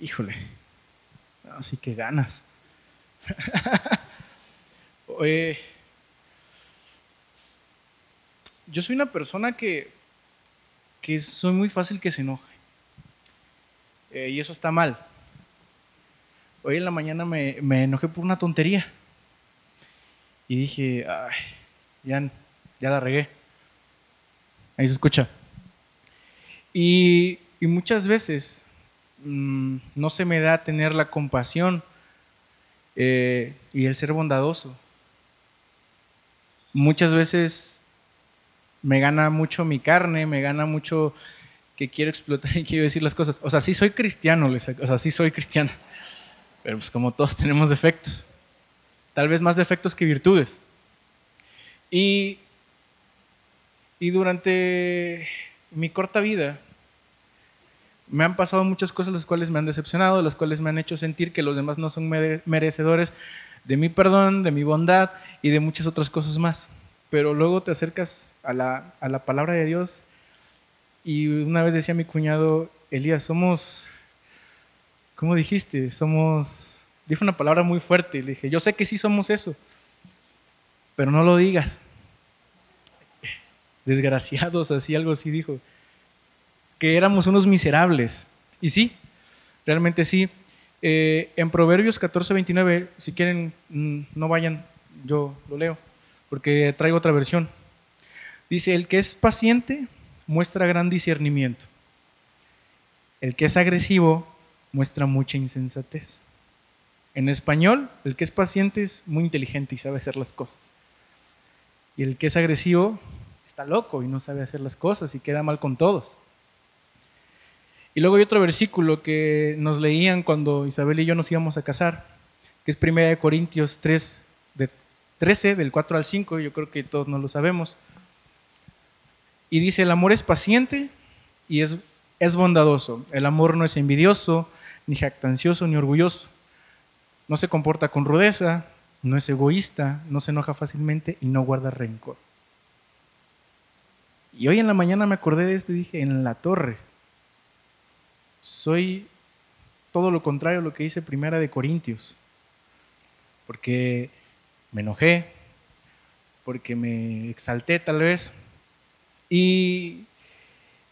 híjole, así que ganas. yo soy una persona que, que soy muy fácil que se enoje. Eh, y eso está mal. Hoy en la mañana me, me, enojé por una tontería. Y dije, ay, ya, ya la regué. Ahí se escucha. Y, y muchas veces mmm, no se me da tener la compasión eh, y el ser bondadoso. Muchas veces me gana mucho mi carne, me gana mucho que quiero explotar y quiero decir las cosas. O sea, sí soy cristiano, o sea, sí soy cristiano. Pero pues como todos tenemos defectos. Tal vez más defectos que virtudes. Y, y durante mi corta vida me han pasado muchas cosas las cuales me han decepcionado, las cuales me han hecho sentir que los demás no son merecedores de mi perdón, de mi bondad y de muchas otras cosas más. Pero luego te acercas a la, a la palabra de Dios y una vez decía mi cuñado, Elías, somos, ¿cómo dijiste? Somos, dijo una palabra muy fuerte, le dije, yo sé que sí somos eso, pero no lo digas. Desgraciados, así algo así dijo que éramos unos miserables. Y sí, realmente sí. Eh, en Proverbios 14, 29, si quieren, mm, no vayan, yo lo leo, porque traigo otra versión. Dice, el que es paciente muestra gran discernimiento. El que es agresivo muestra mucha insensatez. En español, el que es paciente es muy inteligente y sabe hacer las cosas. Y el que es agresivo está loco y no sabe hacer las cosas y queda mal con todos. Y luego hay otro versículo que nos leían cuando Isabel y yo nos íbamos a casar, que es 1 Corintios 3, de 13, del 4 al 5, yo creo que todos no lo sabemos. Y dice, el amor es paciente y es, es bondadoso. El amor no es envidioso, ni jactancioso, ni orgulloso. No se comporta con rudeza, no es egoísta, no se enoja fácilmente y no guarda rencor. Y hoy en la mañana me acordé de esto y dije, en la torre, soy todo lo contrario a lo que dice Primera de Corintios, porque me enojé, porque me exalté tal vez. Y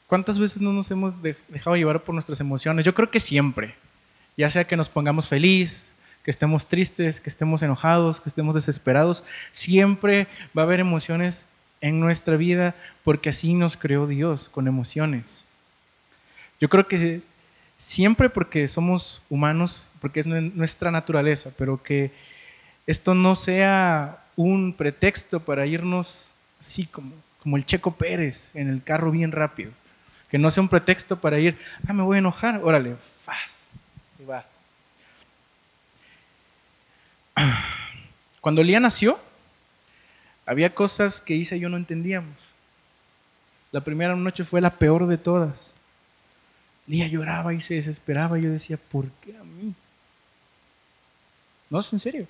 ¿cuántas veces no nos hemos dejado llevar por nuestras emociones? Yo creo que siempre, ya sea que nos pongamos feliz, que estemos tristes, que estemos enojados, que estemos desesperados, siempre va a haber emociones en nuestra vida porque así nos creó Dios, con emociones. Yo creo que siempre porque somos humanos, porque es nuestra naturaleza, pero que esto no sea un pretexto para irnos así como, como el Checo Pérez en el carro bien rápido. Que no sea un pretexto para ir, ah, me voy a enojar, órale, faz, y va. Cuando Lía nació, había cosas que Isa y yo no entendíamos. La primera noche fue la peor de todas. Lía lloraba y se desesperaba. Yo decía, ¿por qué a mí? No, es en serio.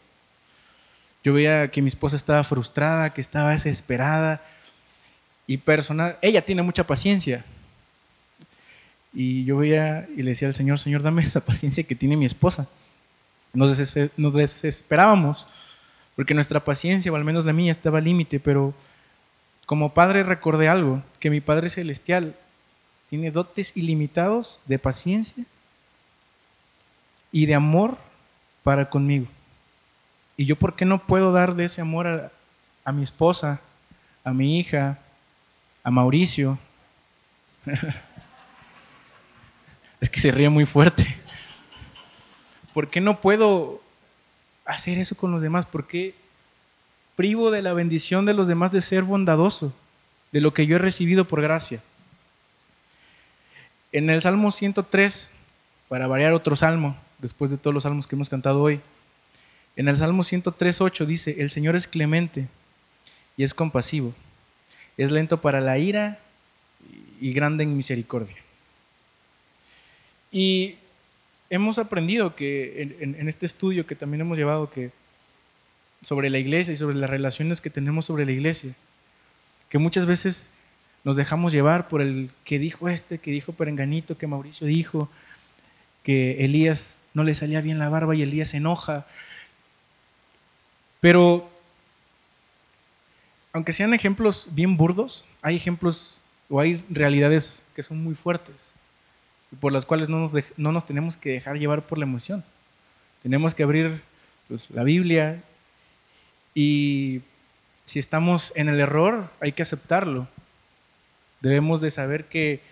Yo veía que mi esposa estaba frustrada, que estaba desesperada. Y personal, ella tiene mucha paciencia. Y yo veía y le decía al Señor, Señor, dame esa paciencia que tiene mi esposa. Nos, nos desesperábamos porque nuestra paciencia, o al menos la mía, estaba al límite, pero como padre recordé algo, que mi Padre Celestial tiene dotes ilimitados de paciencia y de amor para conmigo. ¿Y yo por qué no puedo dar de ese amor a, a mi esposa, a mi hija, a Mauricio? es que se ríe muy fuerte. ¿Por qué no puedo hacer eso con los demás? ¿Por qué privo de la bendición de los demás de ser bondadoso, de lo que yo he recibido por gracia? En el Salmo 103, para variar otro salmo, después de todos los salmos que hemos cantado hoy, en el Salmo 103, 8 dice, el Señor es clemente y es compasivo, es lento para la ira y grande en misericordia. Y hemos aprendido que en, en, este estudio que también hemos llevado que sobre la iglesia y sobre las relaciones que tenemos sobre la iglesia, que muchas veces nos dejamos llevar por el que dijo este, que dijo Perenganito, que Mauricio dijo. que Elías no le salía bien la barba y Elías se enoja. Pero, aunque sean ejemplos bien burdos, hay ejemplos o hay realidades que son muy fuertes y por las cuales no nos, no nos tenemos que dejar llevar por la emoción. Tenemos que abrir pues, la Biblia y si estamos en el error hay que aceptarlo. Debemos de saber que,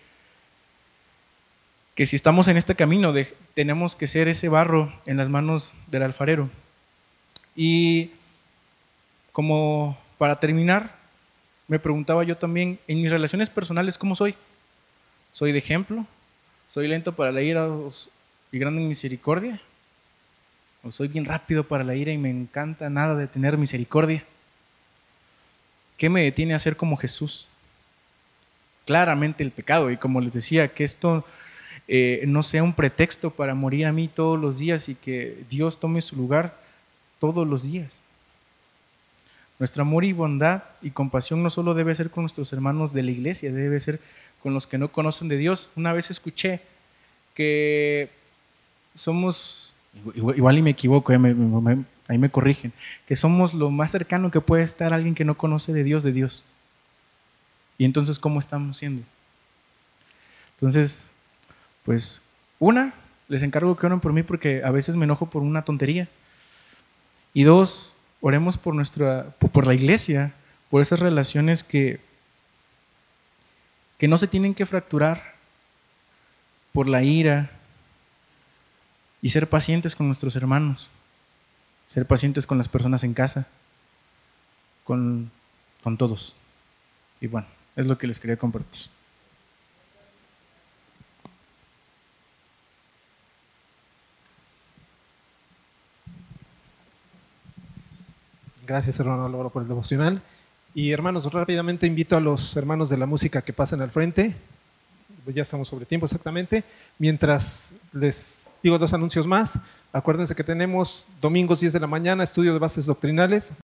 que si estamos en este camino tenemos que ser ese barro en las manos del alfarero. Y como para terminar, me preguntaba yo también, en mis relaciones personales, ¿cómo soy? ¿Soy de ejemplo? ¿Soy lento para la ira y grande en misericordia? ¿O soy bien rápido para la ira y me encanta nada de tener misericordia? ¿Qué me detiene a ser como Jesús? Claramente el pecado. Y como les decía, que esto eh, no sea un pretexto para morir a mí todos los días y que Dios tome su lugar todos los días. Nuestro amor y bondad y compasión no solo debe ser con nuestros hermanos de la iglesia, debe ser con los que no conocen de Dios. Una vez escuché que somos, igual, y me equivoco, eh, ahí me corrigen, que somos lo más cercano que puede estar alguien que no conoce de Dios, de Dios. Y entonces, ¿cómo estamos siendo? Entonces, pues, una, les encargo que oren por mí porque a veces me enojo por una tontería. Y dos, Oremos por, nuestra, por la iglesia, por esas relaciones que, que no se tienen que fracturar por la ira y ser pacientes con nuestros hermanos, ser pacientes con las personas en casa, con, con todos. Y bueno, es lo que les quería compartir. Gracias, hermano Álvaro, por el devocional. Y hermanos, rápidamente invito a los hermanos de la música que pasen al frente. Pues ya estamos sobre tiempo exactamente. Mientras les digo dos anuncios más, acuérdense que tenemos domingos 10 de la mañana, estudio de bases doctrinales.